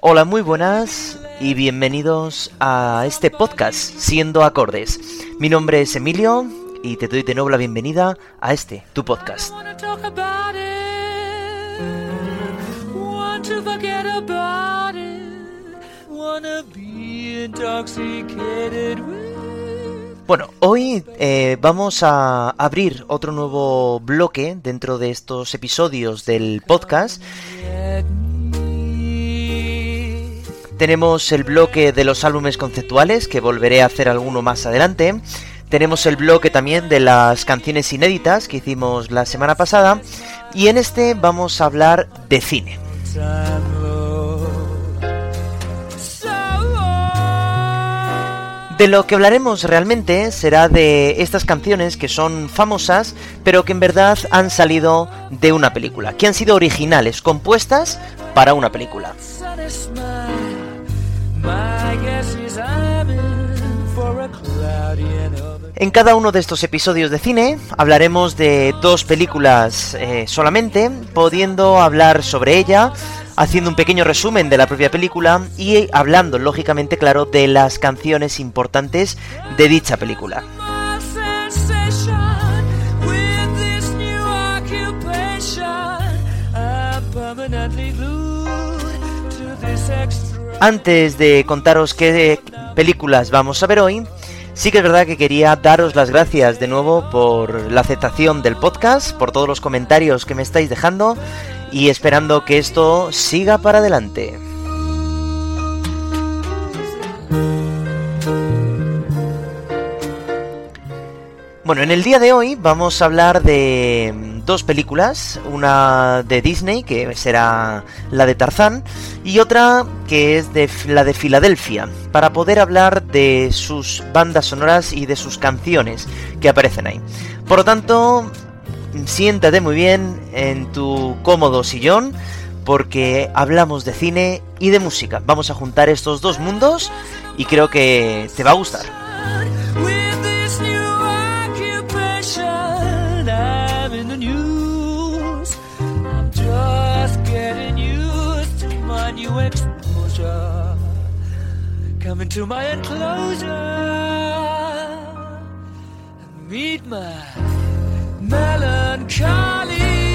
Hola, muy buenas y bienvenidos a este podcast Siendo Acordes. Mi nombre es Emilio y te doy de nuevo la bienvenida a este, tu podcast. Bueno, hoy eh, vamos a abrir otro nuevo bloque dentro de estos episodios del podcast. Tenemos el bloque de los álbumes conceptuales, que volveré a hacer alguno más adelante. Tenemos el bloque también de las canciones inéditas que hicimos la semana pasada. Y en este vamos a hablar de cine. De lo que hablaremos realmente será de estas canciones que son famosas, pero que en verdad han salido de una película, que han sido originales, compuestas para una película. En cada uno de estos episodios de cine hablaremos de dos películas eh, solamente, pudiendo hablar sobre ella, haciendo un pequeño resumen de la propia película y hablando, lógicamente, claro, de las canciones importantes de dicha película. Antes de contaros qué películas vamos a ver hoy, sí que es verdad que quería daros las gracias de nuevo por la aceptación del podcast, por todos los comentarios que me estáis dejando y esperando que esto siga para adelante. Bueno, en el día de hoy vamos a hablar de dos películas, una de Disney, que será la de Tarzán, y otra que es de la de Filadelfia, para poder hablar de sus bandas sonoras y de sus canciones que aparecen ahí. Por lo tanto, siéntate muy bien en tu cómodo sillón, porque hablamos de cine y de música. Vamos a juntar estos dos mundos y creo que te va a gustar. Meet my melancholy.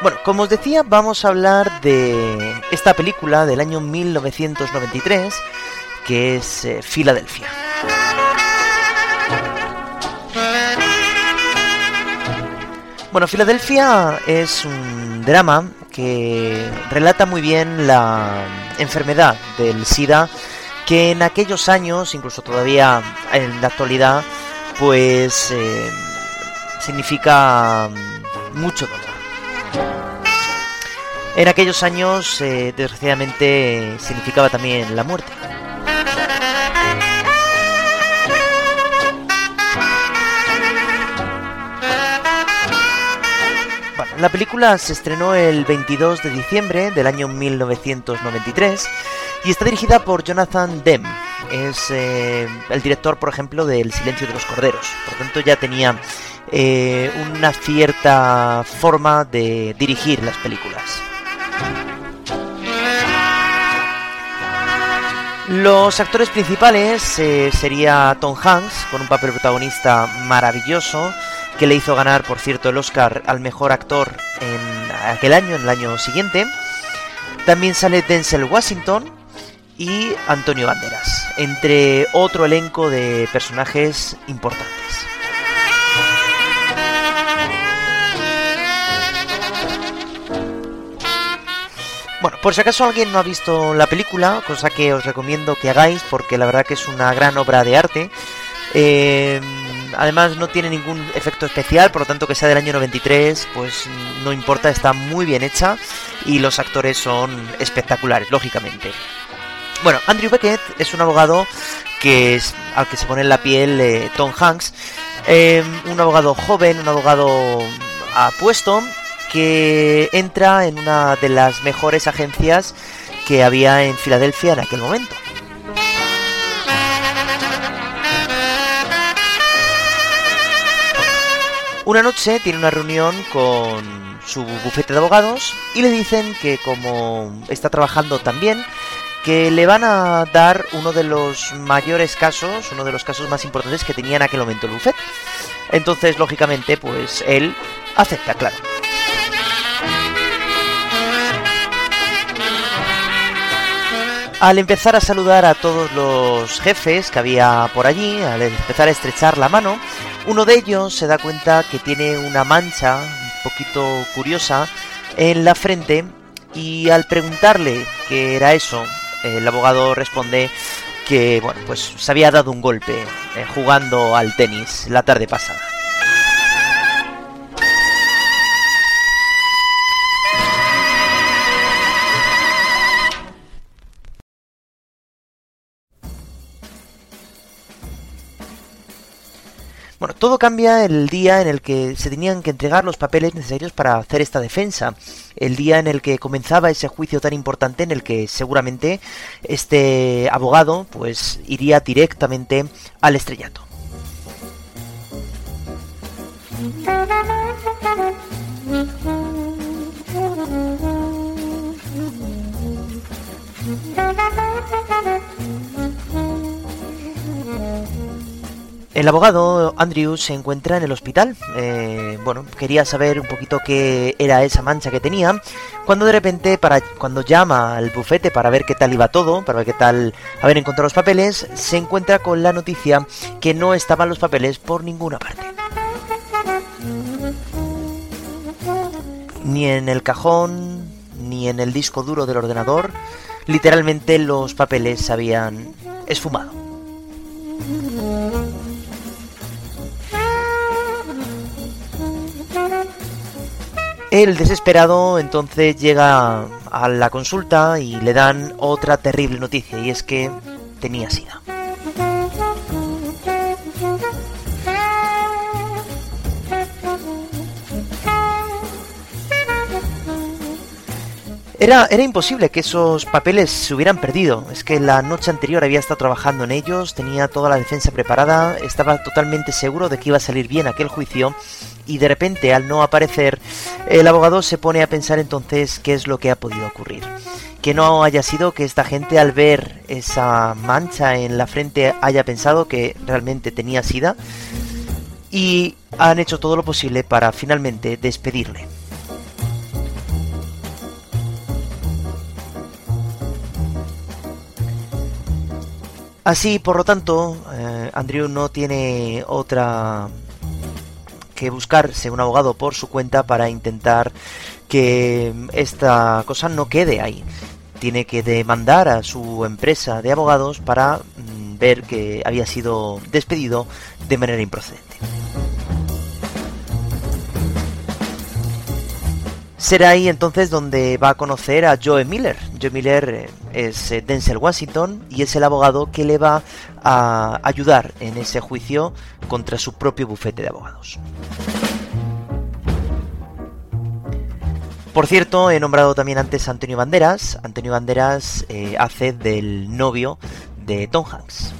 Bueno, como os decía, vamos a hablar de esta película del año 1993, que es eh, Filadelfia. Bueno, Filadelfia es un drama que relata muy bien la enfermedad del SIDA, que en aquellos años, incluso todavía en la actualidad, pues eh, significa mucho dolor. En aquellos años, eh, desgraciadamente, significaba también la muerte. La película se estrenó el 22 de diciembre del año 1993 y está dirigida por Jonathan Demme. Es eh, el director, por ejemplo, de El silencio de los corderos. Por tanto, ya tenía eh, una cierta forma de dirigir las películas. Los actores principales eh, sería Tom Hanks, con un papel protagonista maravilloso, que le hizo ganar, por cierto, el Oscar al mejor actor en aquel año, en el año siguiente. También sale Denzel Washington y Antonio Banderas, entre otro elenco de personajes importantes. Bueno, por si acaso alguien no ha visto la película, cosa que os recomiendo que hagáis porque la verdad que es una gran obra de arte. Eh, además no tiene ningún efecto especial, por lo tanto que sea del año 93, pues no importa, está muy bien hecha y los actores son espectaculares, lógicamente. Bueno, Andrew Beckett es un abogado que es al que se pone en la piel eh, Tom Hanks, eh, un abogado joven, un abogado apuesto que entra en una de las mejores agencias que había en Filadelfia en aquel momento. Una noche tiene una reunión con su bufete de abogados y le dicen que como está trabajando tan bien, que le van a dar uno de los mayores casos, uno de los casos más importantes que tenía en aquel momento el bufete. Entonces, lógicamente, pues él acepta, claro. Al empezar a saludar a todos los jefes que había por allí, al empezar a estrechar la mano, uno de ellos se da cuenta que tiene una mancha un poquito curiosa en la frente y al preguntarle qué era eso, el abogado responde que bueno, pues se había dado un golpe eh, jugando al tenis la tarde pasada. Bueno, todo cambia el día en el que se tenían que entregar los papeles necesarios para hacer esta defensa. El día en el que comenzaba ese juicio tan importante en el que seguramente este abogado pues iría directamente al estrellato. El abogado Andrew se encuentra en el hospital. Eh, bueno, quería saber un poquito qué era esa mancha que tenía. Cuando de repente, para, cuando llama al bufete para ver qué tal iba todo, para ver qué tal haber encontrado los papeles, se encuentra con la noticia que no estaban los papeles por ninguna parte. Ni en el cajón, ni en el disco duro del ordenador. Literalmente los papeles se habían esfumado. El desesperado entonces llega a la consulta y le dan otra terrible noticia y es que tenía sida. Era, era, imposible que esos papeles se hubieran perdido. Es que la noche anterior había estado trabajando en ellos, tenía toda la defensa preparada, estaba totalmente seguro de que iba a salir bien aquel juicio y de repente al no aparecer el abogado se pone a pensar entonces qué es lo que ha podido ocurrir. Que no haya sido que esta gente al ver esa mancha en la frente haya pensado que realmente tenía sida y han hecho todo lo posible para finalmente despedirle. Así, por lo tanto, eh, Andrew no tiene otra que buscarse un abogado por su cuenta para intentar que esta cosa no quede ahí. Tiene que demandar a su empresa de abogados para mm, ver que había sido despedido de manera improcedente. Será ahí entonces donde va a conocer a Joe Miller. Joe Miller eh, es eh, Denzel Washington y es el abogado que le va a ayudar en ese juicio contra su propio bufete de abogados. Por cierto, he nombrado también antes a Antonio Banderas. Antonio Banderas eh, hace del novio de Tom Hanks.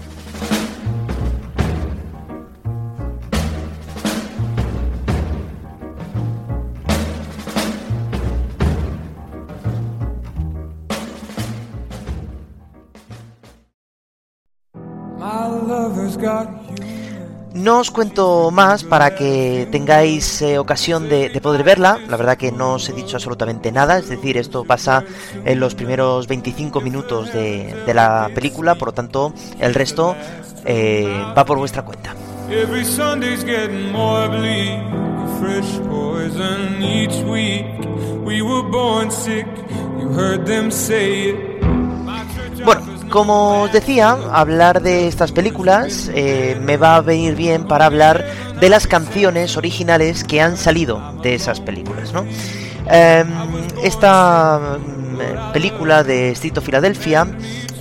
No os cuento más para que tengáis eh, ocasión de, poder verla. La verdad que no os he dicho absolutamente nada. Es decir, esto pasa en los primeros 25 minutos de, la película. Por lo tanto, el resto eh, va por vuestra cuenta. Bueno, como os decía, hablar de estas películas eh, me va a venir bien para hablar de las canciones originales que han salido de esas películas, ¿no? Em, esta mm, película de Street of Philadelphia,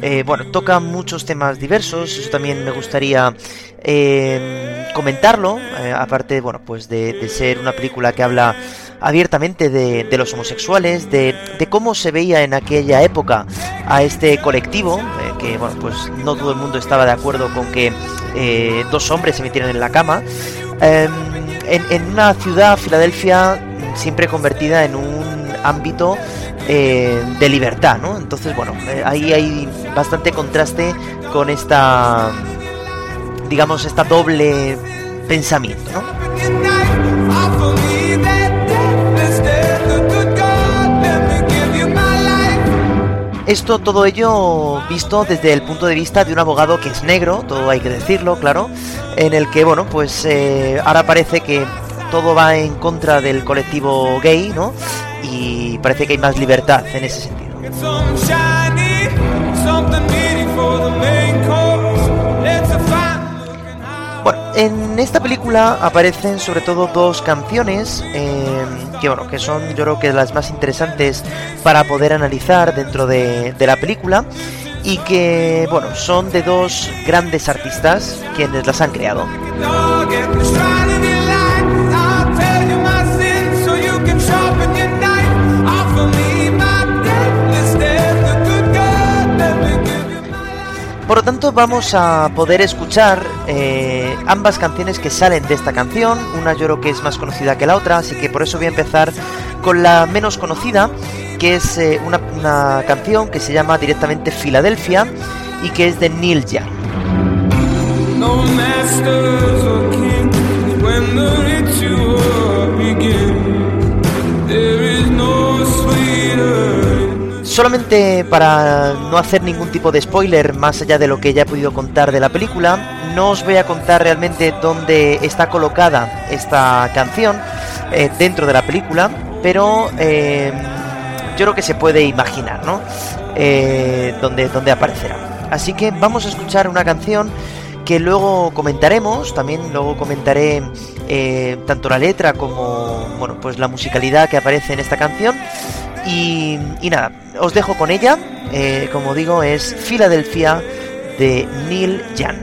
eh, bueno, toca muchos temas diversos, eso también me gustaría em, comentarlo, eh, aparte, bueno, pues de, ser una película que habla abiertamente de, los homosexuales, de, cómo se veía en aquella época a este colectivo, eh, que bueno, pues no todo el mundo estaba de acuerdo con que dos hombres se metieran en la cama. Em, en, en, una ciudad, Filadelfia, siempre convertida en un ámbito eh, de libertad, ¿no? Entonces, bueno, eh, ahí hay bastante contraste con esta, digamos, esta doble pensamiento, ¿no? Esto, todo ello visto desde el punto de vista de un abogado que es negro, todo hay que decirlo, claro, en el que, bueno, pues eh, ahora parece que todo va en contra del colectivo gay, ¿no? Y parece que hay más libertad en ese sentido. Bueno, en esta película aparecen sobre todo dos canciones em, que bueno, que son yo creo que las más interesantes para poder analizar dentro de, de la película y que bueno, son de dos grandes artistas quienes las han creado. Por lo tanto, vamos a poder escuchar eh, ambas canciones que salen de esta canción. Una yo creo que es más conocida que la otra, así que por eso voy a empezar con la menos conocida, que es eh, una, canción que se llama directamente Filadelfia y que es de Neil Young. Solamente para no hacer ningún tipo de spoiler más allá de lo que ya he podido contar de la película, no os voy a contar realmente dónde está colocada esta canción eh, dentro de la película, pero eh, yo creo que se puede imaginar, ¿no? Eh, dónde, dónde aparecerá. Así que vamos a escuchar una canción que luego comentaremos, también luego comentaré tanto la letra como bueno, pues la musicalidad que aparece en esta canción. Y, nada, os dejo con ella. Eh, como digo, es Filadelfia de Neil Young.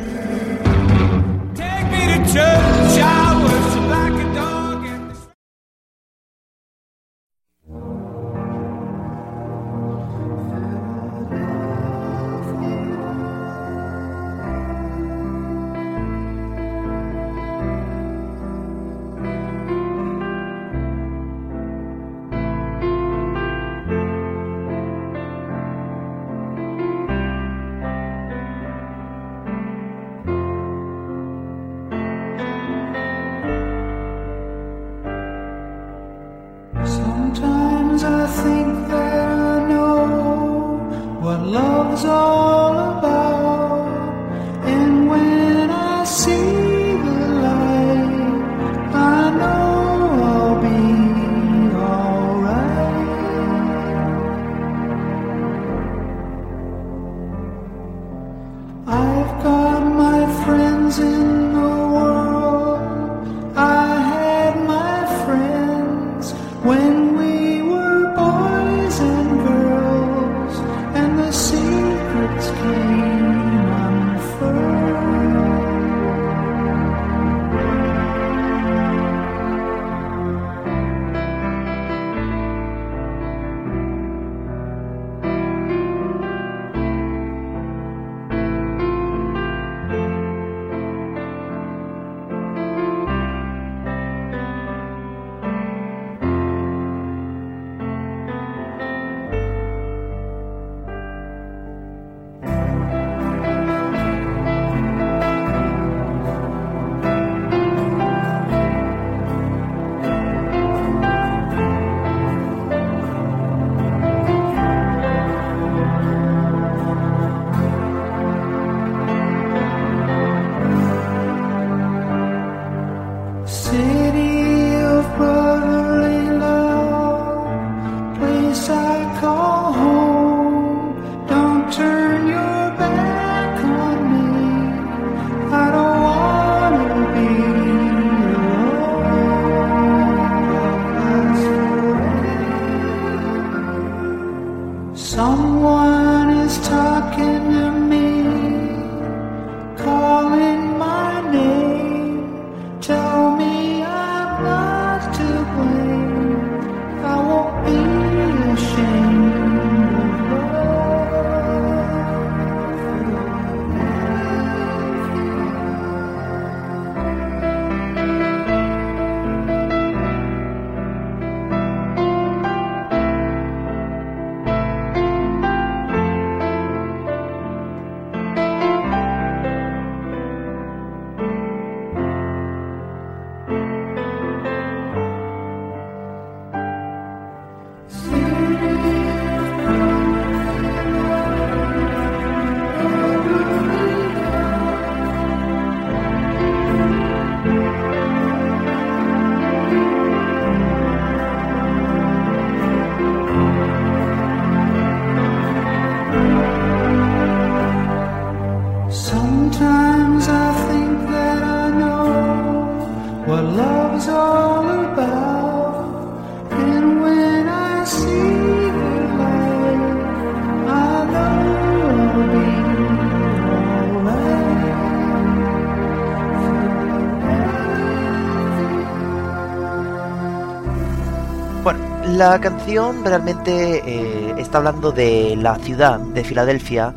La canción realmente eh, está hablando de la ciudad de Filadelfia,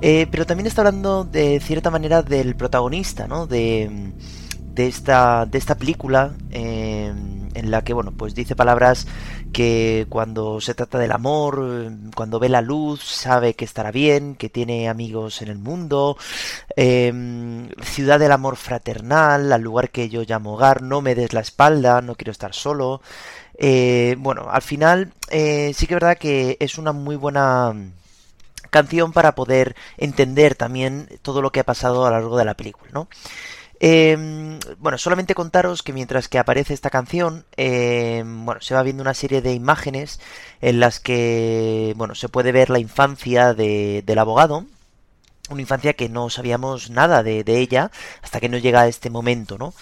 eh, pero también está hablando de cierta manera del protagonista, ¿no? De, esta, de esta película eh, en la que, bueno, pues dice palabras que cuando se trata del amor, cuando ve la luz, sabe que estará bien, que tiene amigos en el mundo, eh, ciudad del amor fraternal, al lugar que yo llamo hogar, no me des la espalda, no quiero estar solo. Eh, bueno, al final eh, sí que es verdad que es una muy buena canción para poder entender también todo lo que ha pasado a lo largo de la película, ¿no? Eh, bueno, solamente contaros que mientras que aparece esta canción, eh, bueno, se va viendo una serie de imágenes en las que, bueno, se puede ver la infancia de, del abogado, una infancia que no sabíamos nada de, de ella hasta que no llega este momento, ¿no?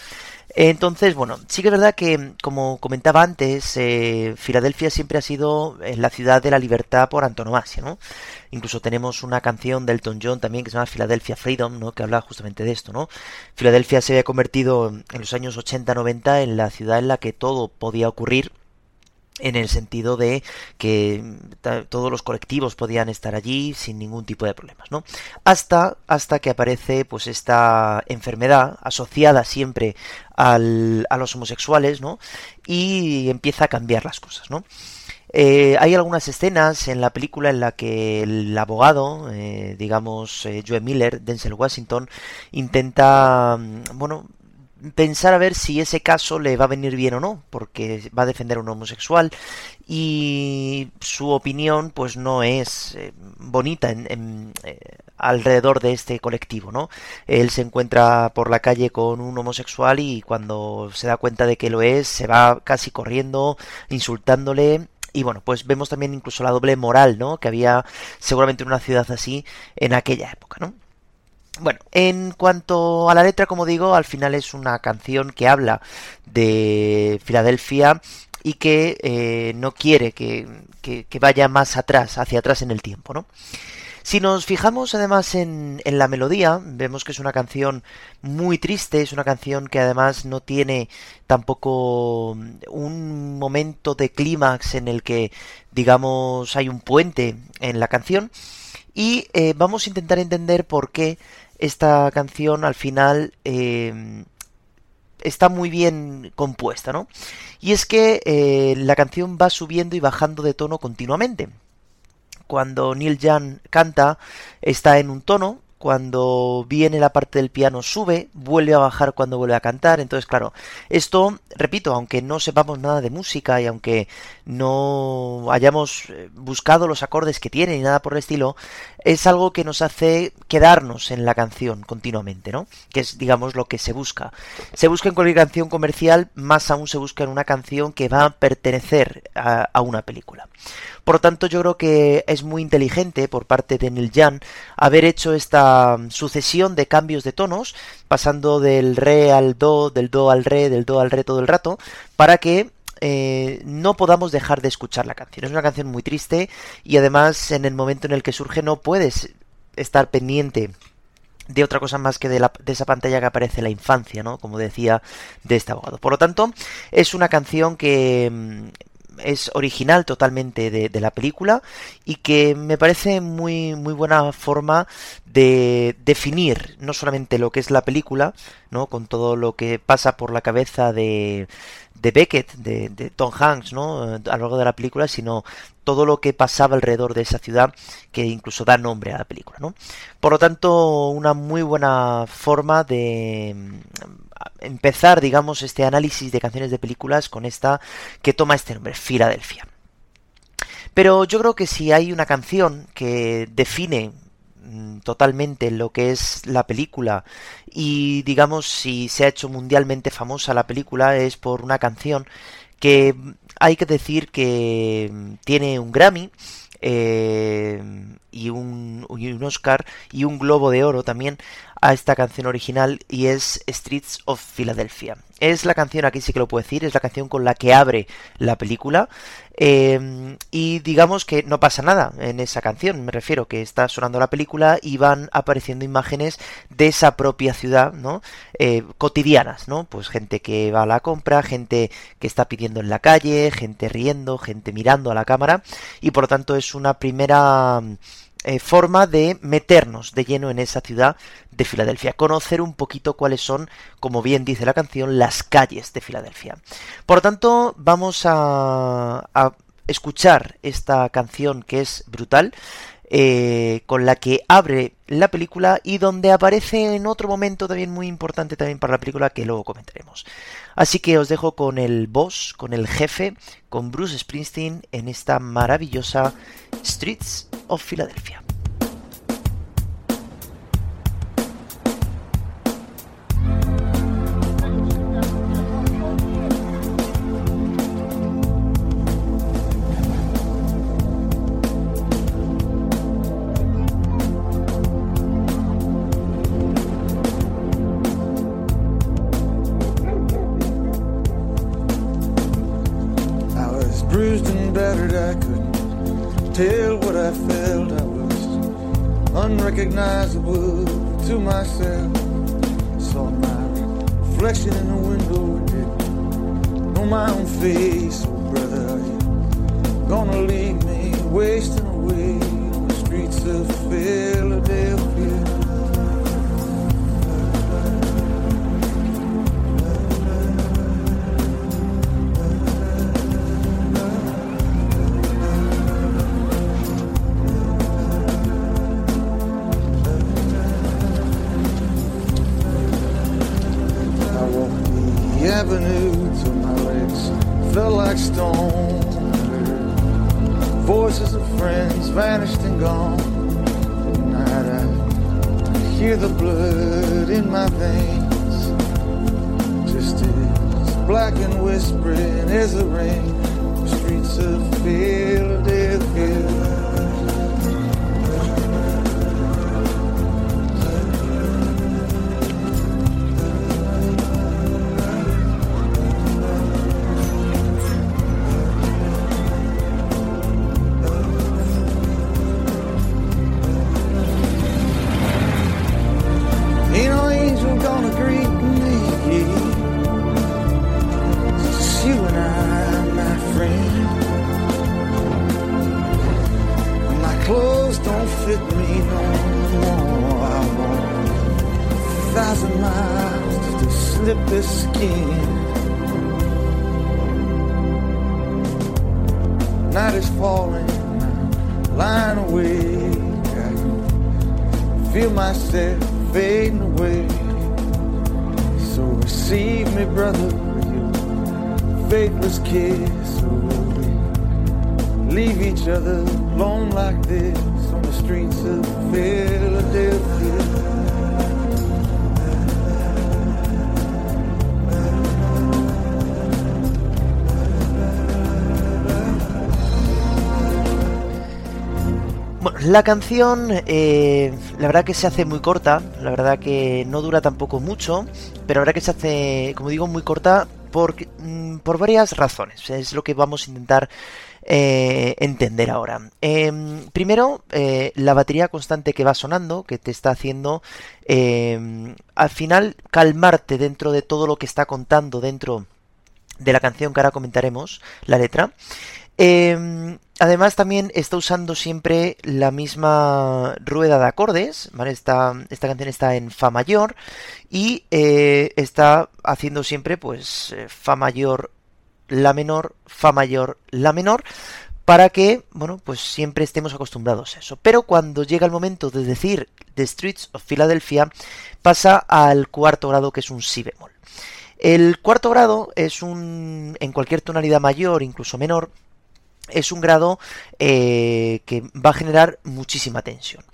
Entonces, bueno, sí que es verdad que, como comentaba antes, eh, Filadelfia siempre ha sido eh, la ciudad de la libertad por antonomasia, ¿no? Incluso tenemos una canción de Elton John también que se llama Philadelphia Freedom, ¿no? Que habla justamente de esto, ¿no? Filadelfia se había convertido en los años 80-90 en la ciudad en la que todo podía ocurrir en el sentido de que todos los colectivos podían estar allí sin ningún tipo de problemas, ¿no? Hasta, hasta que aparece pues esta enfermedad asociada siempre al, a los homosexuales, ¿no? Y empieza a cambiar las cosas, ¿no? Eh, hay algunas escenas en la película en la que el abogado, eh, digamos, eh, Joe Miller, Denzel Washington, intenta, bueno, pensar a ver si ese caso le va a venir bien o no, porque va a defender a un homosexual y su opinión pues no es eh, bonita en, eh, alrededor de este colectivo, ¿no? Él se encuentra por la calle con un homosexual y cuando se da cuenta de que lo es, se va casi corriendo, insultándole y bueno, pues vemos también incluso la doble moral, ¿no? Que había seguramente en una ciudad así en aquella época, ¿no? Bueno, en cuanto a la letra, como digo, al final es una canción que habla de Filadelfia y que eh, no quiere que, vaya más atrás, hacia atrás en el tiempo, ¿no? Si nos fijamos además en, la melodía, vemos que es una canción muy triste, es una canción que además no tiene tampoco un momento de clímax en el que, digamos, hay un puente en la canción. Y eh, vamos a intentar entender por qué esta canción al final eh, está muy bien compuesta, ¿no? Y es que eh, la canción va subiendo y bajando de tono continuamente. Cuando Neil Young canta está en un tono, cuando viene la parte del piano sube, vuelve a bajar cuando vuelve a cantar. Entonces, claro, esto, repito, aunque no sepamos nada de música y aunque no hayamos eh, buscado los acordes que tiene ni nada por el estilo, es algo que nos hace quedarnos en la canción continuamente, ¿no? Que es, digamos, lo que se busca. Se busca en cualquier canción comercial, más aún se busca en una canción que va a pertenecer a, una película. Por lo tanto, yo creo que es muy inteligente por parte de Young haber hecho esta sucesión de cambios de tonos, pasando del re al do, del do al re, del do al re todo el rato, para que eh, no podamos dejar de escuchar la canción. Es una canción muy triste y además en el momento en el que surge no puedes estar pendiente de otra cosa más que de, la, de, esa pantalla que aparece la infancia, ¿no? Como decía de este abogado. Por lo tanto, es una canción que mm, es original totalmente de, la película y que me parece muy, muy buena forma de definir no solamente lo que es la película, ¿no? Con todo lo que pasa por la cabeza de, de Beckett, de, de, Tom Hanks, ¿no? A lo largo de la película, sino todo lo que pasaba alrededor de esa ciudad que incluso da nombre a la película, ¿no? Por lo tanto, una muy buena forma de empezar, digamos, este análisis de canciones de películas con esta que toma este nombre, Filadelfia. Pero yo creo que si hay una canción que define mm, totalmente lo que es la película y digamos si se ha hecho mundialmente famosa la película es por una canción que hay que decir que mm, tiene un Grammy eh, y, un, y un Oscar y un Globo de Oro también a esta canción original y es Streets of Philadelphia. Es la canción, aquí sí que lo puedo decir, es la canción con la que abre la película. Eh, y digamos que no pasa nada en esa canción, me refiero que está sonando la película y van apareciendo imágenes de esa propia ciudad, ¿no? Eh, cotidianas, ¿no? Pues gente que va a la compra, gente que está pidiendo en la calle, gente riendo, gente mirando a la cámara y por lo tanto es una primera eh, forma de meternos de lleno en esa ciudad de Filadelfia, conocer un poquito cuáles son, como bien dice la canción, las calles de Filadelfia. Por lo tanto, vamos a, escuchar esta canción que es brutal. Eh, con la que abre la película y donde aparece en otro momento también muy importante también para la película que luego comentaremos. Así que os dejo con el boss, con el jefe, con Bruce Springsteen en esta maravillosa Streets of Philadelphia. the skin. Night is falling, lying awake. I feel myself fading away. So receive me, brother, with your faithless kiss. We leave each other alone like this on the streets of Philadelphia. La canción, eh, la verdad que se hace muy corta, la verdad que no dura tampoco mucho, pero la verdad que se hace, como digo, muy corta por, mm, por varias razones. Es lo que vamos a intentar eh, entender ahora. Em, primero, eh, la batería constante que va sonando, que te está haciendo em, al final calmarte dentro de todo lo que está contando dentro de la canción que ahora comentaremos, la letra. Em, además también está usando siempre la misma rueda de acordes. Esta, canción está en Fa mayor y eh, está haciendo siempre pues Fa mayor, La menor, Fa mayor, La menor, para que, bueno, pues siempre estemos acostumbrados a eso. Pero cuando llega el momento de decir The Streets of Philadelphia, pasa al cuarto grado que es un Si bemol. El cuarto grado es un, en cualquier tonalidad mayor, incluso menor, es un grado eh, que va a generar muchísima tensión.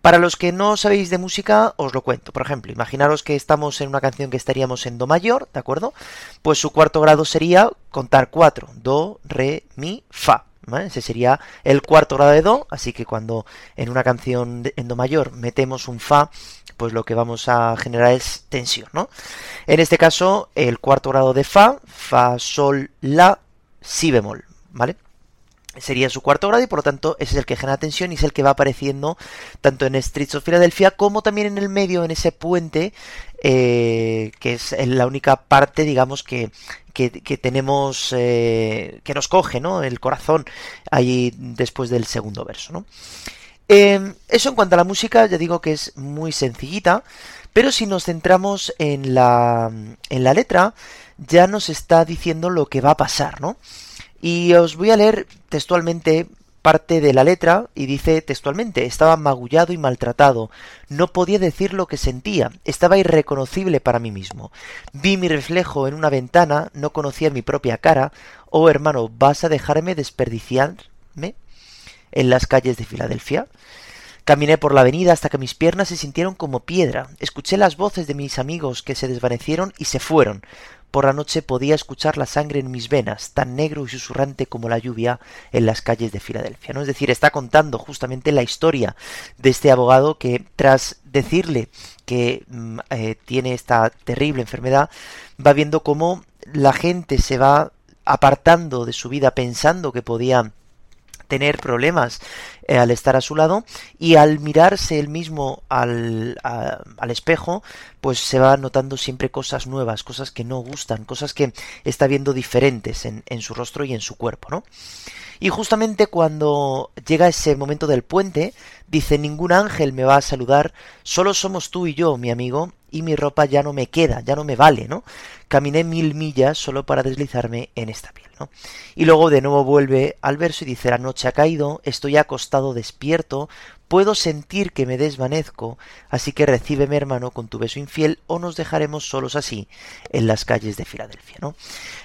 Para los que no sabéis de música, os lo cuento. Por ejemplo, imaginaros que estamos en una canción que estaríamos en Do mayor, ¿de acuerdo? Pues su cuarto grado sería contar cuatro. Do, re, mi, fa. Ese sería el cuarto grado de Do, así que cuando en una canción en Do mayor metemos un Fa, pues lo que vamos a generar es tensión, ¿no? En este caso, el cuarto grado de Fa, Fa, Sol, La, Si bemol, ¿vale? Sería su cuarto grado y por lo tanto ese es el que genera tensión y es el que va apareciendo tanto en Streets of Philadelphia como también en el medio, en ese puente, eh, que es la única parte, digamos, que, que, tenemos, eh, que nos coge, ¿no? El corazón ahí después del segundo verso, ¿no? Em, eso en cuanto a la música, ya digo que es muy sencillita, pero si nos centramos en la, en la letra, ya nos está diciendo lo que va a pasar, ¿no? Y os voy a leer textualmente parte de la letra y dice textualmente, estaba magullado y maltratado, no podía decir lo que sentía, estaba irreconocible para mí mismo. Vi mi reflejo en una ventana, no conocía mi propia cara. Oh hermano, ¿vas a dejarme desperdiciarme en las calles de Filadelfia? Caminé por la avenida hasta que mis piernas se sintieron como piedra. Escuché las voces de mis amigos que se desvanecieron y se fueron. Por la noche podía escuchar la sangre en mis venas, tan negro y susurrante como la lluvia en las calles de Filadelfia. ¿no? Es decir, está contando justamente la historia de este abogado que tras decirle que mm, eh, tiene esta terrible enfermedad, va viendo cómo la gente se va apartando de su vida pensando que podía tener problemas eh, al estar a su lado y al mirarse él mismo al, al, espejo pues se va notando siempre cosas nuevas, cosas que no gustan, cosas que está viendo diferentes en, en su rostro y en su cuerpo, ¿no? Y justamente cuando llega ese momento del puente, dice ningún ángel me va a saludar, solo somos tú y yo, mi amigo, y mi ropa ya no me queda, ya no me vale, ¿no? Caminé mil millas solo para deslizarme en esta piel, ¿no? Y luego de nuevo vuelve al verso y dice la noche ha caído, estoy acostado despierto, puedo sentir que me desvanezco, así que recíbeme hermano con tu beso infiel o nos dejaremos solos así en las calles de Filadelfia, ¿no?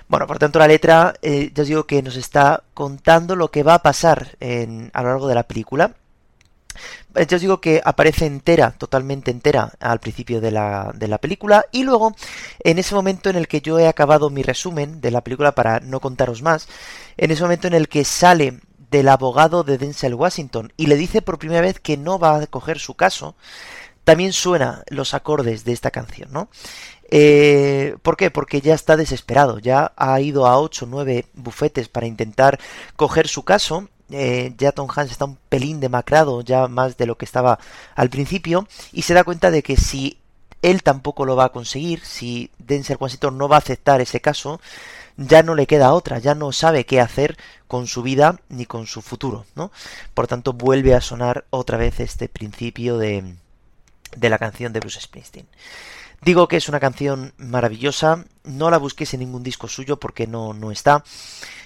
Bueno, por tanto la letra, eh, ya os digo que nos está contando lo que va a pasar en, a lo largo de la película, eh, ya os digo que aparece entera, totalmente entera al principio de la, de la película y luego en ese momento en el que yo he acabado mi resumen de la película para no contaros más, en ese momento en el que sale del abogado de Denzel Washington y le dice por primera vez que no va a coger su caso, también suena los acordes de esta canción, ¿no? Eh, ¿Por qué? Porque ya está desesperado, ya ha ido a 8 o 9 bufetes para intentar coger su caso eh, ya Tom Hanks está un pelín demacrado, ya más de lo que estaba al principio, y se da cuenta de que si él tampoco lo va a conseguir, si Denzel Washington no va a aceptar ese caso, ya no le queda otra, ya no sabe qué hacer con su vida ni con su futuro, ¿no? Por tanto, vuelve a sonar otra vez este principio de, de la canción de Bruce Springsteen. Digo que es una canción maravillosa, no la busquéis en ningún disco suyo porque no, no está.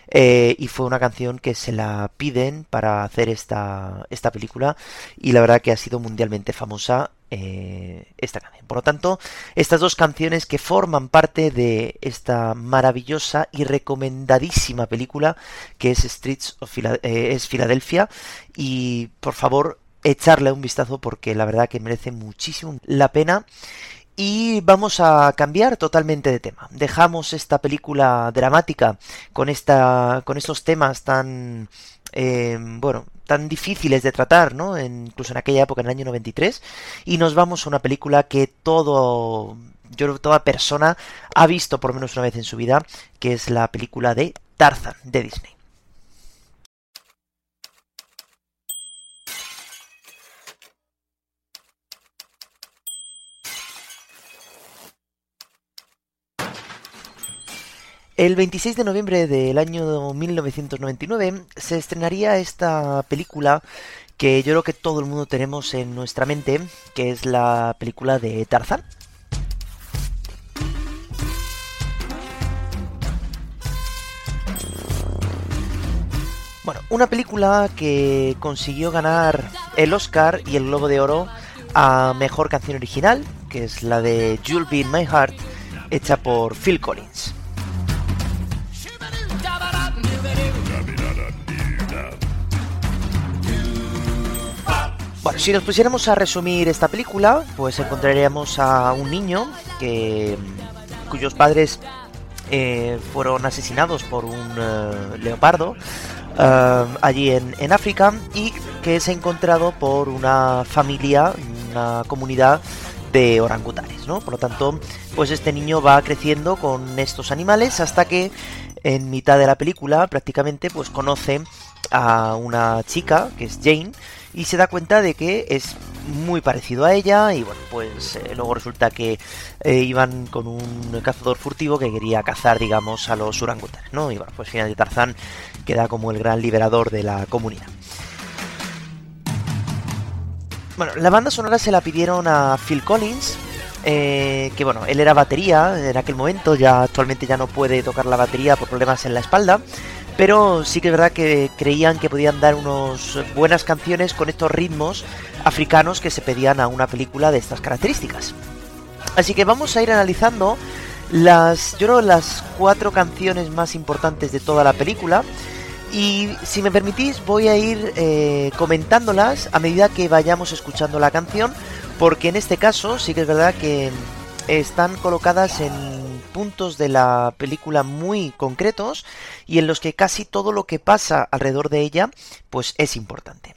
Eh, y fue una canción que se la piden para hacer esta, esta película y la verdad que ha sido mundialmente famosa eh, esta canción. Por lo tanto, estas dos canciones que forman parte de esta maravillosa y recomendadísima película que es Streets of eh, es Filadelfia y por favor echarle un vistazo porque la verdad que merece muchísimo la pena y vamos a cambiar totalmente de tema. Dejamos esta película dramática con esta con estos temas tan eh, bueno, tan difíciles de tratar, ¿no? incluso en aquella época, en el año 93, y nos vamos a una película que todo, yo creo que toda persona ha visto por menos una vez en su vida, que es la película de Tarzan, de Disney. El 26 de noviembre del año 1999 se estrenaría esta película que yo creo que todo el mundo tenemos en nuestra mente, que es la película de Tarzán. Bueno, una película que consiguió ganar el Oscar y el Globo de Oro a Mejor Canción Original, que es la de You'll Be My Heart, hecha por Phil Collins. Bueno, si nos pusiéramos a resumir esta película, pues encontraríamos a un niño que, cuyos padres eh, fueron asesinados por un eh, leopardo eh, allí en, en, África y que es encontrado por una familia, una comunidad de orangutanes, ¿no? Por lo tanto, pues este niño va creciendo con estos animales hasta que en mitad de la película prácticamente pues conoce a una chica que es Jane y se da cuenta de que es muy parecido a ella y bueno pues eh, luego resulta que eh, iban con un cazador furtivo que quería cazar digamos a los orangutanes no y bueno pues finalmente Tarzán queda como el gran liberador de la comunidad. Bueno la banda sonora se la pidieron a Phil Collins eh, que bueno, él era batería en aquel momento, ya actualmente ya no puede tocar la batería por problemas en la espalda, pero sí que es verdad que creían que podían dar unas buenas canciones con estos ritmos africanos que se pedían a una película de estas características. Así que vamos a ir analizando las, yo creo, las cuatro canciones más importantes de toda la película. Y si me permitís, voy a ir eh, comentándolas a medida que vayamos escuchando la canción, porque en este caso sí que es verdad que están colocadas en puntos de la película muy concretos y en los que casi todo lo que pasa alrededor de ella pues es importante.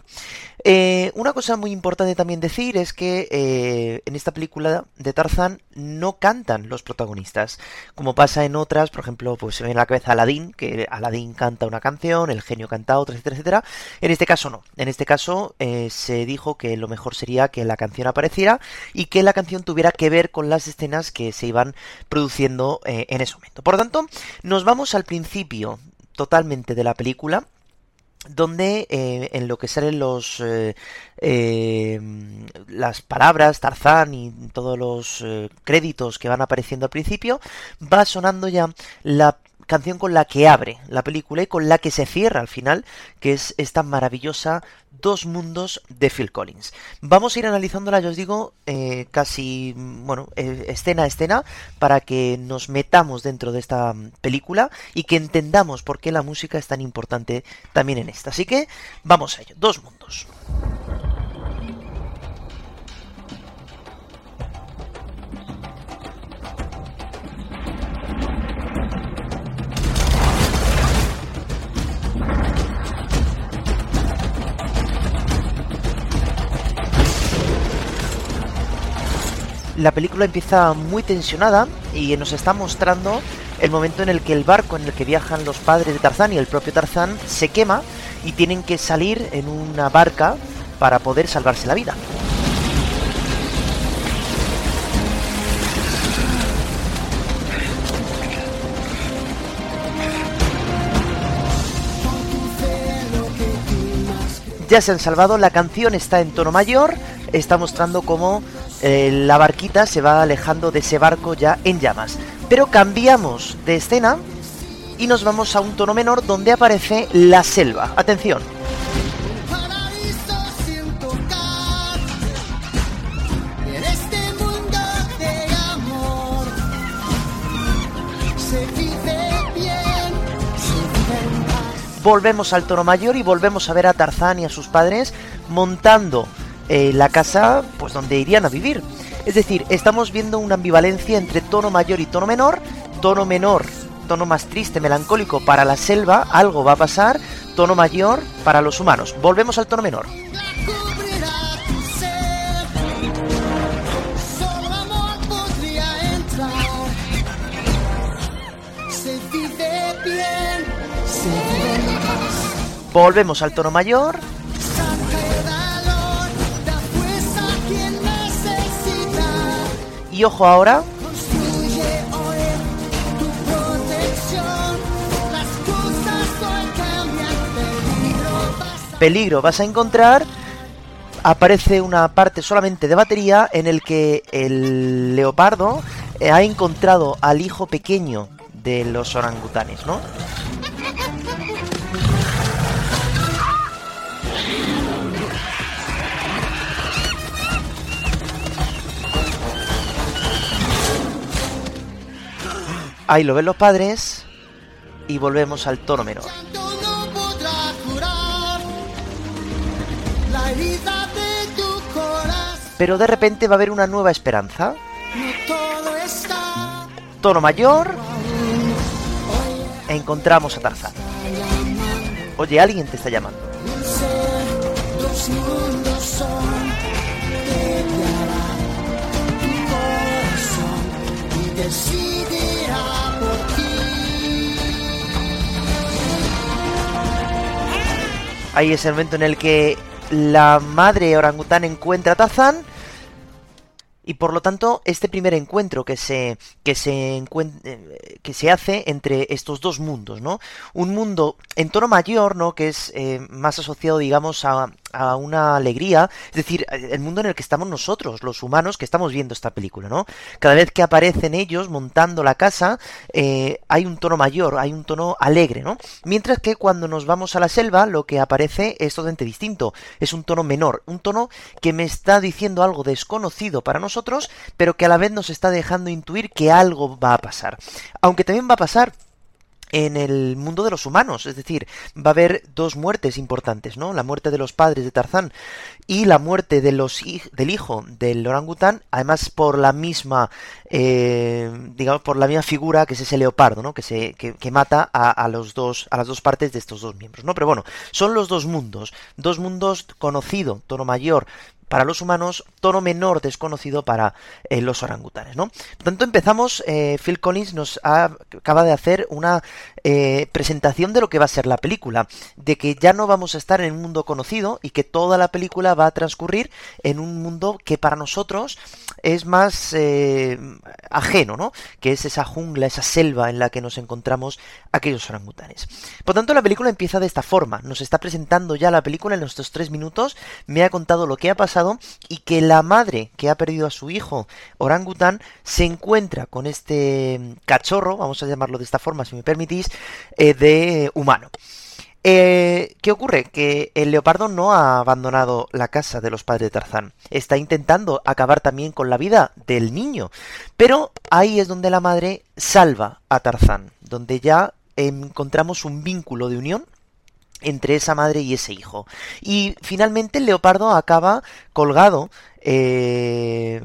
Eh, una cosa muy importante también decir es que eh, en esta película de Tarzan no cantan los protagonistas, como pasa en otras, por ejemplo, pues se me viene a la cabeza Aladdin, que Aladdin canta una canción, el genio canta otra, etcétera, etcétera. En este caso no, en este caso eh, se dijo que lo mejor sería que la canción apareciera y que la canción tuviera que ver con las escenas que se iban produciendo en ese momento. Por lo tanto, nos vamos al principio totalmente de la película donde eh, en lo que salen los eh, eh, las palabras Tarzán y todos los créditos que van apareciendo al principio va sonando ya la canción con la que abre la película y con la que se cierra al final, que es esta maravillosa Dos Mundos de Phil Collins. Vamos a ir analizándola, yo os digo, eh, casi, bueno, eh, escena a escena, para que nos metamos dentro de esta película y que entendamos por qué la música es tan importante también en esta. Así que vamos a ello, Dos Mundos. La película empieza muy tensionada y nos está mostrando el momento en el que el barco en el que viajan los padres de Tarzán y el propio Tarzán se quema y tienen que salir en una barca para poder salvarse la vida. Ya se han salvado, la canción está en tono mayor, está mostrando cómo eh, la barquita se va alejando de ese barco ya en llamas. Pero cambiamos de escena y nos vamos a un tono menor donde aparece la selva. Atención. Volvemos al tono mayor y volvemos a ver a Tarzán y a sus padres montando eh, la casa pues donde irían a vivir. Es decir, estamos viendo una ambivalencia entre tono mayor y tono menor, tono menor, tono más triste, melancólico para la selva, algo va a pasar, tono mayor para los humanos. Volvemos al tono menor. Volvemos al tono mayor. Y ojo ahora, peligro vas a encontrar. Aparece una parte solamente de batería en el que el leopardo eh, ha encontrado al hijo pequeño de los orangutanes, ¿no? Ahí lo ven los padres y volvemos al tono menor. Pero de repente va a haber una nueva esperanza. Tono mayor. Encontramos a Tarzán. Oye, alguien te está llamando. Ahí es el momento en el que la madre orangután encuentra a Tarzán. Y por lo tanto, este primer encuentro que se, que se, eh, que se hace entre estos dos mundos, ¿no? Un mundo en tono mayor, ¿no? Que es eh, más asociado, digamos, a, a una alegría. Es decir, eh, el mundo en el que estamos nosotros, los humanos, que estamos viendo esta película, ¿no? Cada vez que aparecen ellos montando la casa, eh, hay un tono mayor, hay un tono alegre, ¿no? Mientras que cuando nos vamos a la selva, lo que aparece es totalmente distinto. Es un tono menor, un tono que me está diciendo algo desconocido para nosotros, pero que a la vez nos está dejando intuir que algo va a pasar. Aunque también va a pasar en el mundo de los humanos, es decir, va a haber dos muertes importantes, ¿no? La muerte de los padres de Tarzán y la muerte de los del hijo del orangután, además por la misma, eh, digamos, por la misma figura que es ese leopardo, ¿no? Que se que, que mata a, a los dos a las dos partes de estos dos miembros, ¿no? Pero bueno, son los dos mundos, dos mundos conocido, tono mayor para los humanos, tono menor desconocido para eh, los orangutanes, ¿no? Por tanto, empezamos, eh, Phil Collins nos ha- acaba de hacer una eh, presentación de lo que va a ser la película, de que ya no vamos a estar en un mundo conocido y que toda la película va a transcurrir en un mundo que para nosotros es más eh, ajeno, ¿no? Que es esa jungla, esa selva en la que nos encontramos aquellos orangutanes. Por tanto, la película empieza de esta forma, nos está presentando ya la película en estos tres minutos, me ha contado lo que ha pasado y que la madre que ha perdido a su hijo orangután se encuentra con este cachorro, vamos a llamarlo de esta forma si me permitís, eh, de humano. Eh, ¿Qué ocurre? Que el leopardo no ha abandonado la casa de los padres de Tarzán. Está intentando acabar también con la vida del niño. Pero ahí es donde la madre salva a Tarzán, donde ya encontramos un vínculo de unión entre esa madre y ese hijo. Y finalmente el leopardo acaba colgado, eh,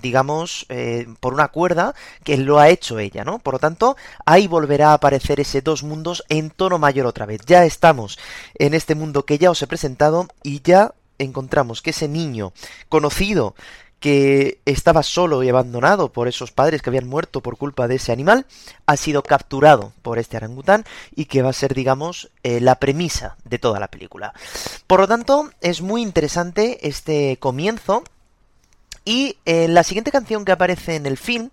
digamos, eh, por una cuerda que lo ha hecho ella, ¿no? Por lo tanto, ahí volverá a aparecer ese dos mundos en tono mayor otra vez. Ya estamos en este mundo que ya os he presentado y ya encontramos que ese niño conocido que estaba solo y abandonado por esos padres que habían muerto por culpa de ese animal, ha sido capturado por este orangután y que va a ser, digamos, eh, la premisa de toda la película. Por lo tanto, es muy interesante este comienzo. Y eh, la siguiente canción que aparece en el film,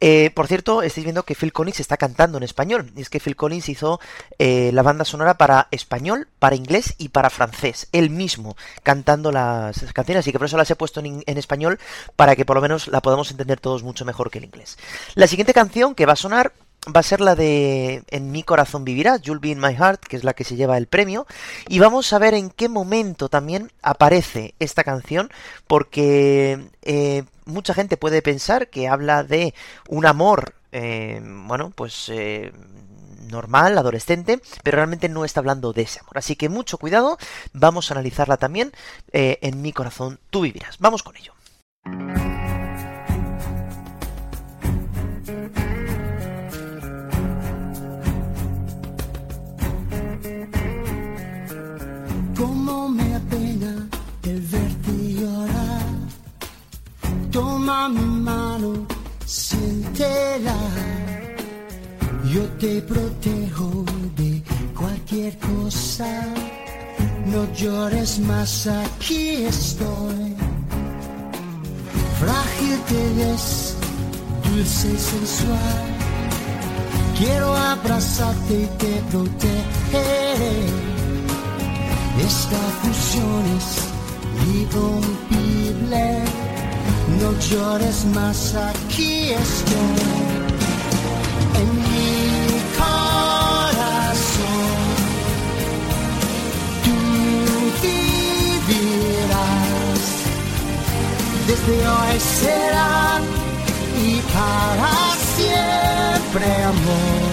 eh, por cierto, estáis viendo que Phil Collins está cantando en español. Y es que Phil Collins hizo eh, la banda sonora para español, para inglés y para francés. Él mismo cantando las canciones. Así que por eso las he puesto en, en español para que por lo menos la podamos entender todos mucho mejor que el inglés. La siguiente canción que va a sonar va a ser la de En mi corazón vivirás, You'll Be in My Heart, que es la que se lleva el premio. Y vamos a ver en qué momento también aparece esta canción, porque eh, mucha gente puede pensar que habla de un amor, eh, bueno, pues... Eh, normal, adolescente, pero realmente no está hablando de ese amor. Así que mucho cuidado, vamos a analizarla también en mi corazón, tú vivirás. Vamos con ello. Toma mi mano, siéntela. Yo te protejo de cualquier cosa. No llores más, aquí estoy. Frágil te ves, dulce y sensual. Quiero abrazarte y te protegeré. Esta fusión es irrompible. No llores más, aquí estoy. En mi corazón, tú vivirás. Desde hoy será y para siempre amor.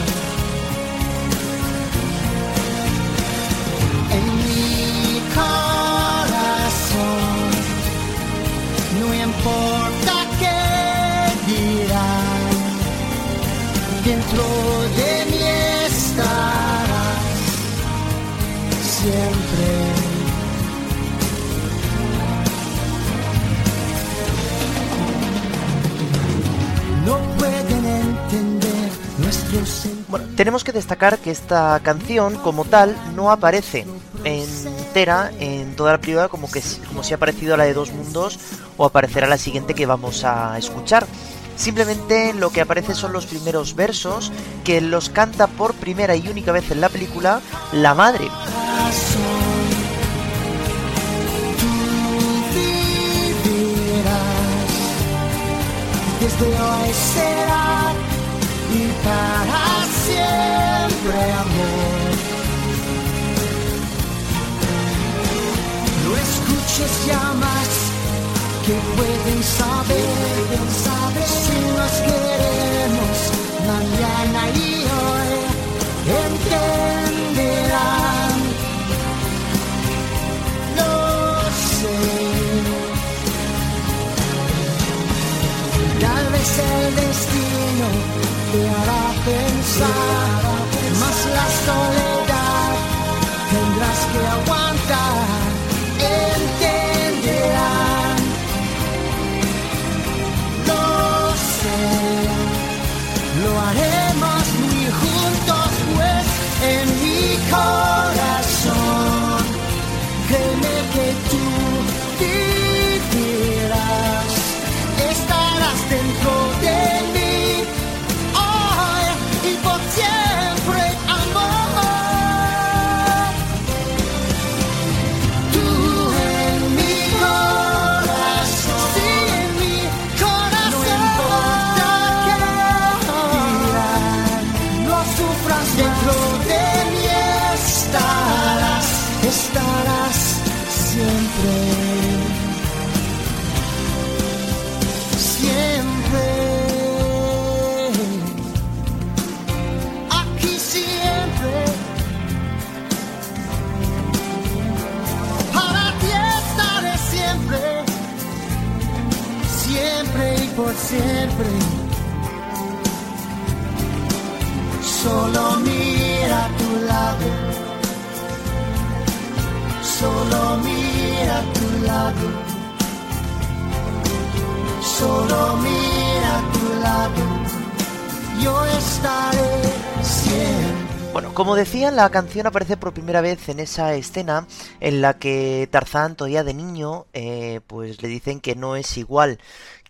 Tenemos que destacar que esta canción como tal no aparece entera en toda la película como que como si ha aparecido a la de Dos Mundos o aparecerá la siguiente que vamos a escuchar. Simplemente lo que aparece son los primeros versos que los canta por primera y única vez en la película la madre. Para siempre amor. No escuches llamas que pueden saber, saber si nos queremos mañana y hoy entenderán. Lo sé. Tal vez el destino te hará pensar, más la soledad tendrás que aguantar. Entenderán, la canción aparece por primera vez en esa escena en la que Tarzán, todavía de niño, eh, pues le dicen que no es igual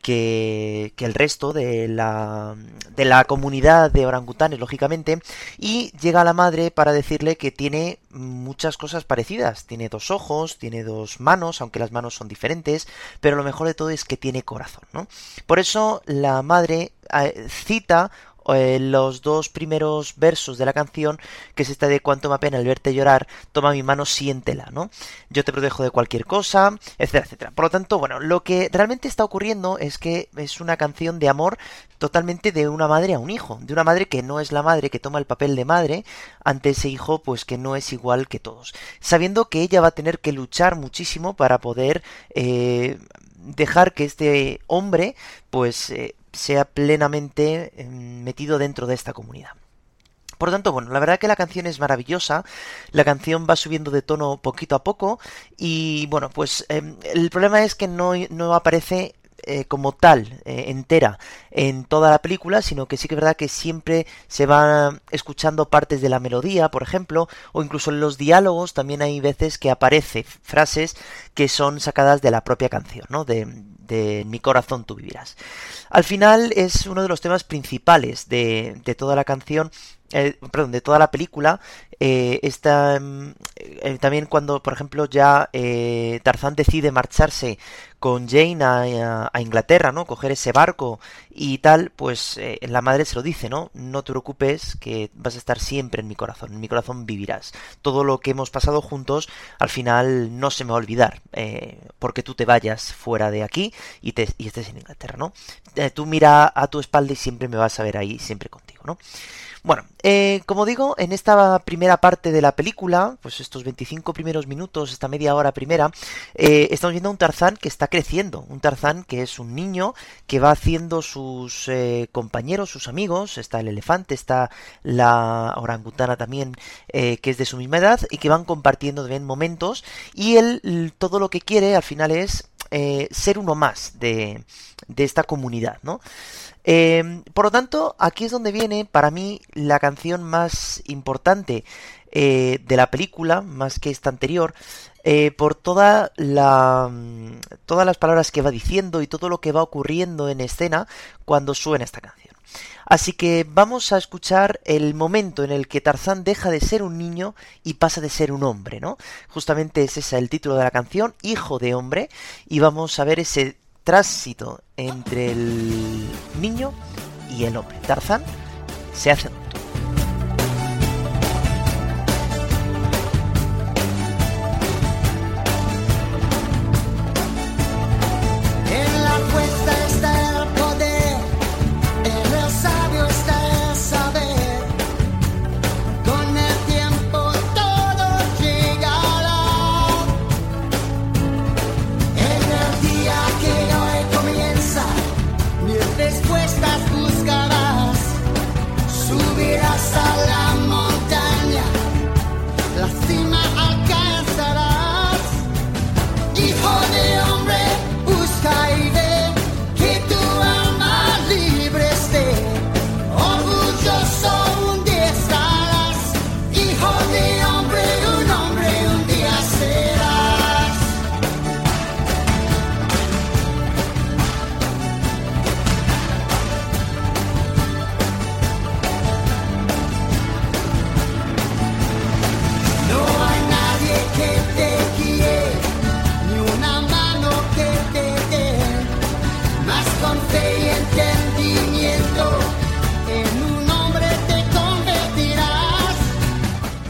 que, que el resto de la, de la comunidad de orangutanes, lógicamente, y llega la madre para decirle que tiene muchas cosas parecidas. Tiene dos ojos, tiene dos manos, aunque las manos son diferentes, pero lo mejor de todo es que tiene corazón, ¿no? Por eso la madre eh, cita eh, los dos primeros versos de la canción, que es esta de cuánto me apena el verte llorar, toma mi mano, siéntela, ¿no? Yo te protejo de cualquier cosa, etcétera, etcétera. Por lo tanto, bueno, lo que realmente está ocurriendo es que es una canción de amor totalmente de una madre a un hijo, de una madre que no es la madre que toma el papel de madre ante ese hijo, pues que no es igual que todos, sabiendo que ella va a tener que luchar muchísimo para poder eh, dejar que este hombre, pues eh, sea plenamente eh, metido dentro de esta comunidad. Por tanto, bueno, la verdad que la canción es maravillosa, la canción va subiendo de tono poquito a poco y bueno, pues eh, el problema es que no, no aparece eh, como tal, eh, entera, en toda la película, sino que sí que es verdad que siempre se van escuchando partes de la melodía, por ejemplo, o incluso en los diálogos también hay veces que aparece frases que son sacadas de la propia canción, ¿no? De, de Mi corazón tú vivirás. Al final es uno de los temas principales de, de toda la canción eh, perdón, de toda la película, eh, está mm, eh, también cuando, por ejemplo, ya eh, Tarzán decide marcharse con Jane a, Inglaterra, ¿no? Coger ese barco y tal, pues eh, la madre se lo dice, ¿no? No te preocupes, que vas a estar siempre en mi corazón, en mi corazón vivirás. Todo lo que hemos pasado juntos, al final no se me va a olvidar, eh, porque tú te vayas fuera de aquí y, te, y estés en Inglaterra, ¿no? Eh, tú mira a tu espalda y siempre me vas a ver ahí, siempre contigo, ¿no? Bueno, eh, como digo, en esta primera parte de la película, pues estos 25 primeros minutos, esta media hora primera, eh, estamos viendo a un Tarzán que está creciendo, un Tarzán que es un niño que va haciendo sus eh, compañeros, sus amigos, está el elefante, está la orangutana también, eh, que es de su misma edad, y que van compartiendo también momentos, y él todo lo que quiere al final es eh, ser uno más de, de esta comunidad, ¿no? Eh, por lo tanto, aquí es donde viene para mí la canción más importante eh, de la película, más que esta anterior, eh, por toda la, mm, todas las palabras que va diciendo y todo lo que va ocurriendo en escena cuando suena esta canción. Así que vamos a escuchar el momento en el que Tarzán deja de ser un niño y pasa de ser un hombre, ¿no? Justamente es ese el título de la canción, Hijo de Hombre, y vamos a ver ese tránsito entre el niño y el hombre. Tarzán se hace adulto.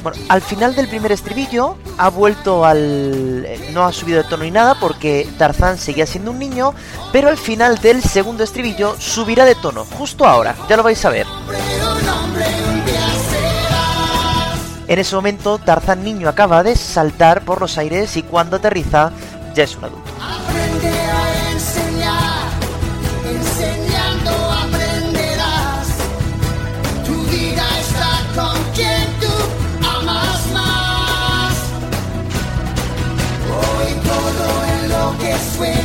Bueno, al final del primer estribillo ha vuelto al... no ha subido de tono ni nada porque Tarzán seguía siendo un niño, pero al final del segundo estribillo subirá de tono, justo ahora, ya lo vais a ver. En ese momento Tarzán niño acaba de saltar por los aires y cuando aterriza ya es un adulto. En lo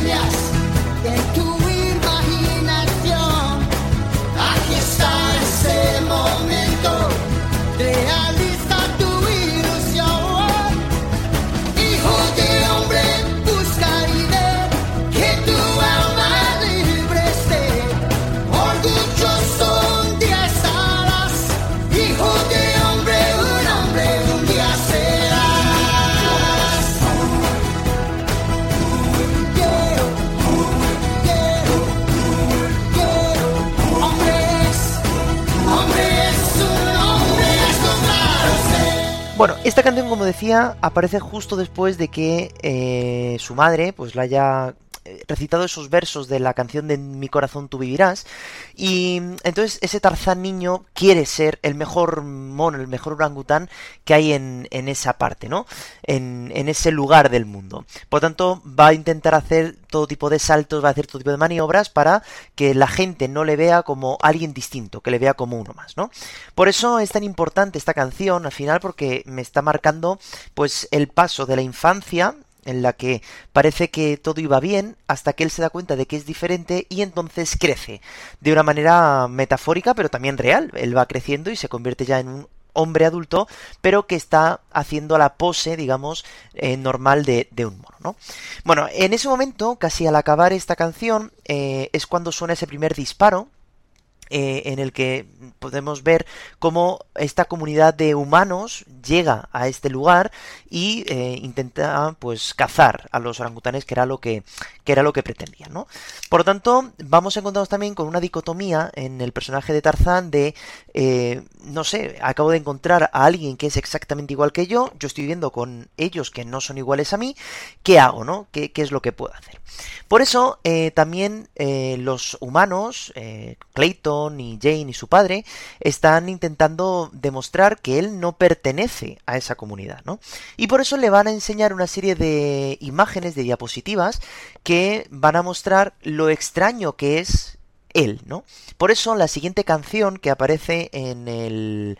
Bueno, esta canción, como decía, aparece justo después de que eh, su madre pues la haya recitado esos versos de la canción de Mi corazón tú vivirás y mm, entonces ese Tarzán niño quiere ser el mejor mono, el mejor orangután que hay en, en esa parte, ¿no? En, en ese lugar del mundo. Por tanto, va a intentar hacer todo tipo de saltos, va a hacer todo tipo de maniobras para que la gente no le vea como alguien distinto, que le vea como uno más, ¿no? Por eso es tan importante esta canción al final porque me está marcando pues el paso de la infancia en la que parece que todo iba bien hasta que él se da cuenta de que es diferente y entonces crece de una manera metafórica pero también real. Él va creciendo y se convierte ya en un hombre adulto, pero que está haciendo la pose, digamos, eh, normal de, un mono, ¿no? Bueno, en ese momento, casi al acabar esta canción, eh, es cuando suena ese primer disparo, eh, en el que podemos ver cómo esta comunidad de humanos llega a este lugar y eh, intenta pues cazar a los orangutanes que era lo que, que era lo que pretendían ¿no? por lo tanto vamos a encontrarnos también con una dicotomía en el personaje de Tarzán de eh, no sé acabo de encontrar a alguien que es exactamente igual que yo yo estoy viendo con ellos que no son iguales a mí qué hago no qué, qué es lo que puedo hacer por eso también los humanos Clayton y Jane y su padre están intentando demostrar que él no pertenece a esa comunidad, ¿no? Y por eso le van a enseñar una serie de imágenes, de diapositivas, que van a mostrar lo extraño que es él, ¿no? Por eso la siguiente canción que aparece en el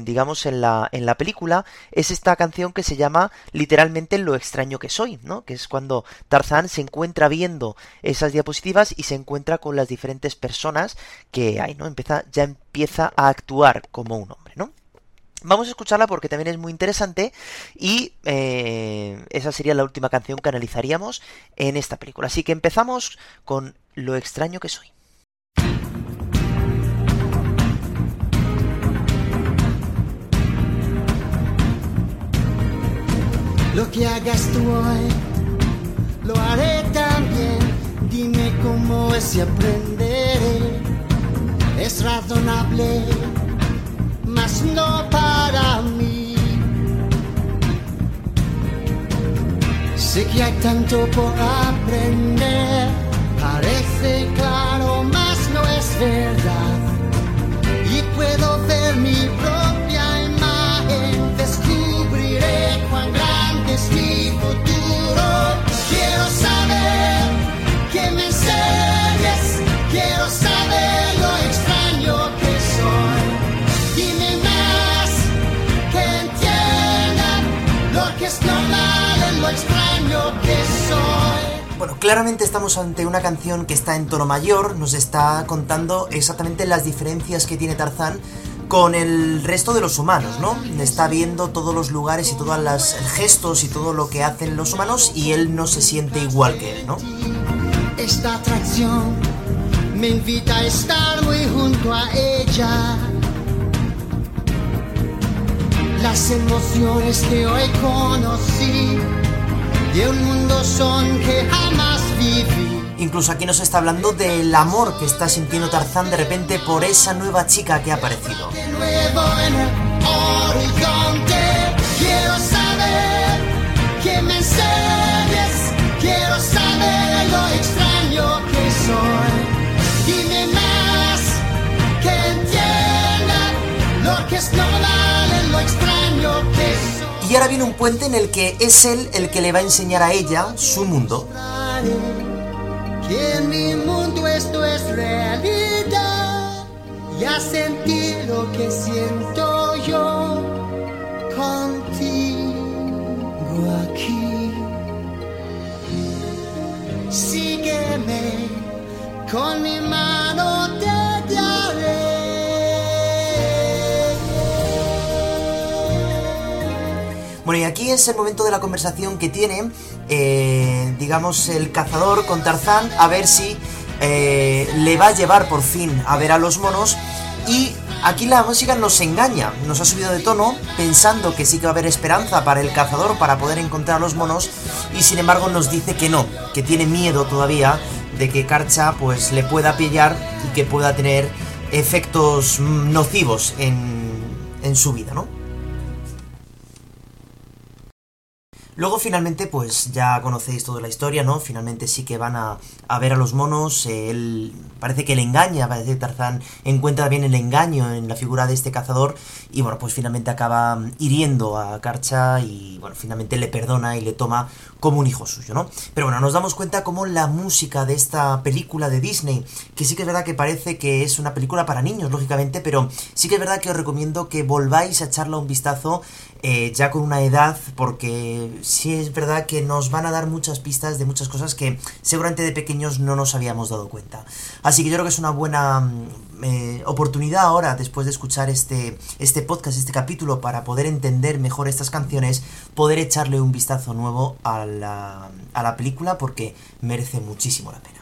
digamos, en la, en la película, es esta canción que se llama literalmente Lo extraño que soy, ¿no? Que es cuando Tarzán se encuentra viendo esas diapositivas y se encuentra con las diferentes personas que hay, ¿no? Empieza, ya empieza a actuar como un hombre, ¿no? Vamos a escucharla porque también es muy interesante y eh, esa sería la última canción que analizaríamos en esta película. Así que empezamos con Lo extraño que soy. Lo que hagas tú hoy, lo haré también. Dime cómo es y aprenderé. Es razonable, mas no para mí. Sé que hay tanto por aprender. Parece claro, mas no es verdad. Y puedo ver mi propia Bueno, claramente estamos ante una canción que está en tono mayor, nos está contando exactamente las diferencias que tiene Tarzán con el resto de los humanos, ¿no? Está viendo todos los lugares y todos los gestos y todo lo que hacen los humanos y él no se siente igual que él, ¿no? Esta atracción me invita a estar muy junto a ella. Las emociones que hoy conocí de un mundo son que jamás viví. Incluso aquí nos está hablando del amor que está sintiendo Tarzán de repente por esa nueva chica que ha aparecido. De nuevo en el horizonte, quiero saber que me enseñes, quiero saber lo extraño que soy. Dime más que entienda lo que es normal en lo extraño. Y ahora viene un puente en el que es él el que le va a enseñar a ella su mundo. Que en mi mundo esto es realidad. Ya sentí lo que siento yo contigo aquí. Sígueme con mi mano Bueno, y aquí es el momento de la conversación que tiene, eh, digamos, el cazador con Tarzán, a ver si eh, le va a llevar por fin a ver a los monos. Y aquí la música nos engaña, nos ha subido de tono pensando que sí que va a haber esperanza para el cazador para poder encontrar a los monos y sin embargo nos dice que no, que tiene miedo todavía de que Karcha pues le pueda pillar y que pueda tener efectos mm, nocivos en, en su vida, ¿no? Luego finalmente pues ya conocéis toda la historia, ¿no? Finalmente sí que van a, a ver a los monos, eh, él parece que le engaña, parece que Tarzán encuentra bien el engaño en la figura de este cazador y bueno pues finalmente acaba hiriendo a Karcha y bueno finalmente le perdona y le toma como un hijo suyo, ¿no? Pero bueno, nos damos cuenta como la música de esta película de Disney, que sí que es verdad que parece que es una película para niños, lógicamente, pero sí que es verdad que os recomiendo que volváis a echarla un vistazo eh, ya con una edad, porque sí es verdad que nos van a dar muchas pistas de muchas cosas que seguramente de pequeños no nos habíamos dado cuenta. Así que yo creo que es una buena mm, eh, oportunidad ahora, después de escuchar este, este podcast, este capítulo, para poder entender mejor estas canciones, poder echarle un vistazo nuevo a la, a la película porque merece muchísimo la pena.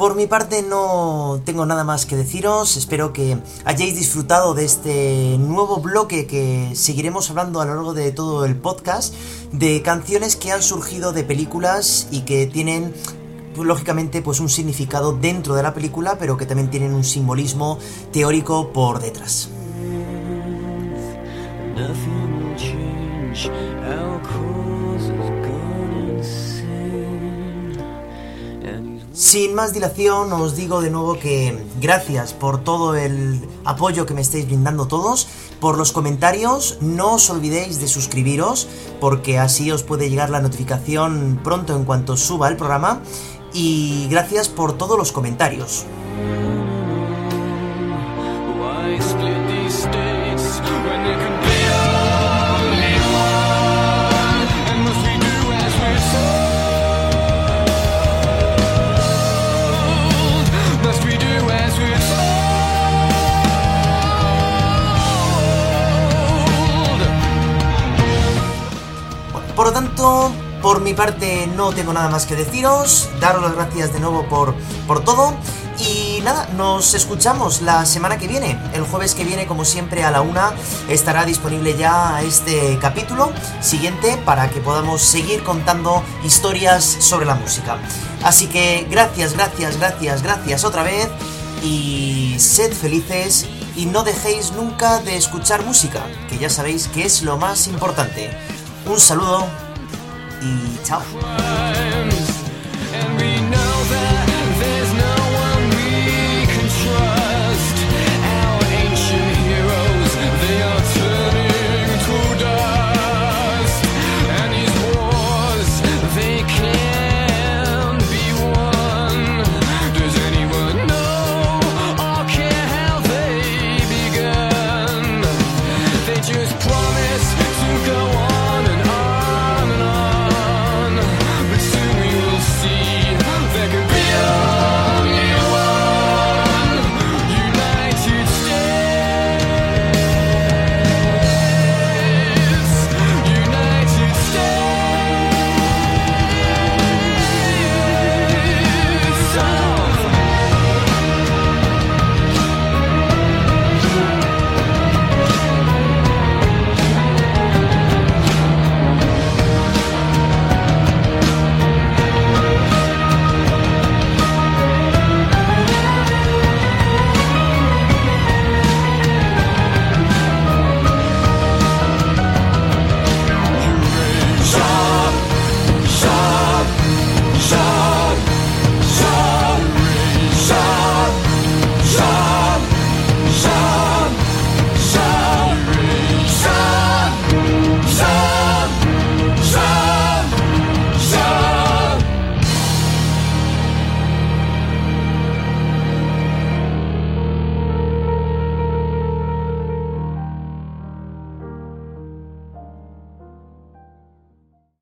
Por mi parte no tengo nada más que deciros. Espero que hayáis disfrutado de este nuevo bloque que seguiremos hablando a lo largo de todo el podcast de canciones que han surgido de películas y que tienen pues, lógicamente pues un significado dentro de la película, pero que también tienen un simbolismo teórico por detrás. Nothing Sin más dilación, os digo de nuevo que gracias por todo el apoyo que me estáis brindando todos, por los comentarios, no os olvidéis de suscribiros, porque así os puede llegar la notificación pronto en cuanto suba el programa, y gracias por todos los comentarios. Por mi parte no tengo nada más que deciros, daros las gracias de nuevo por, por todo. Y nada, nos escuchamos la semana que viene. El jueves que viene, como siempre, a la una estará disponible ya este capítulo siguiente para que podamos seguir contando historias sobre la música. Así que gracias, gracias, gracias, gracias otra vez. Y sed felices y no dejéis nunca de escuchar música, que ya sabéis que es lo más importante. Un saludo 你瞧。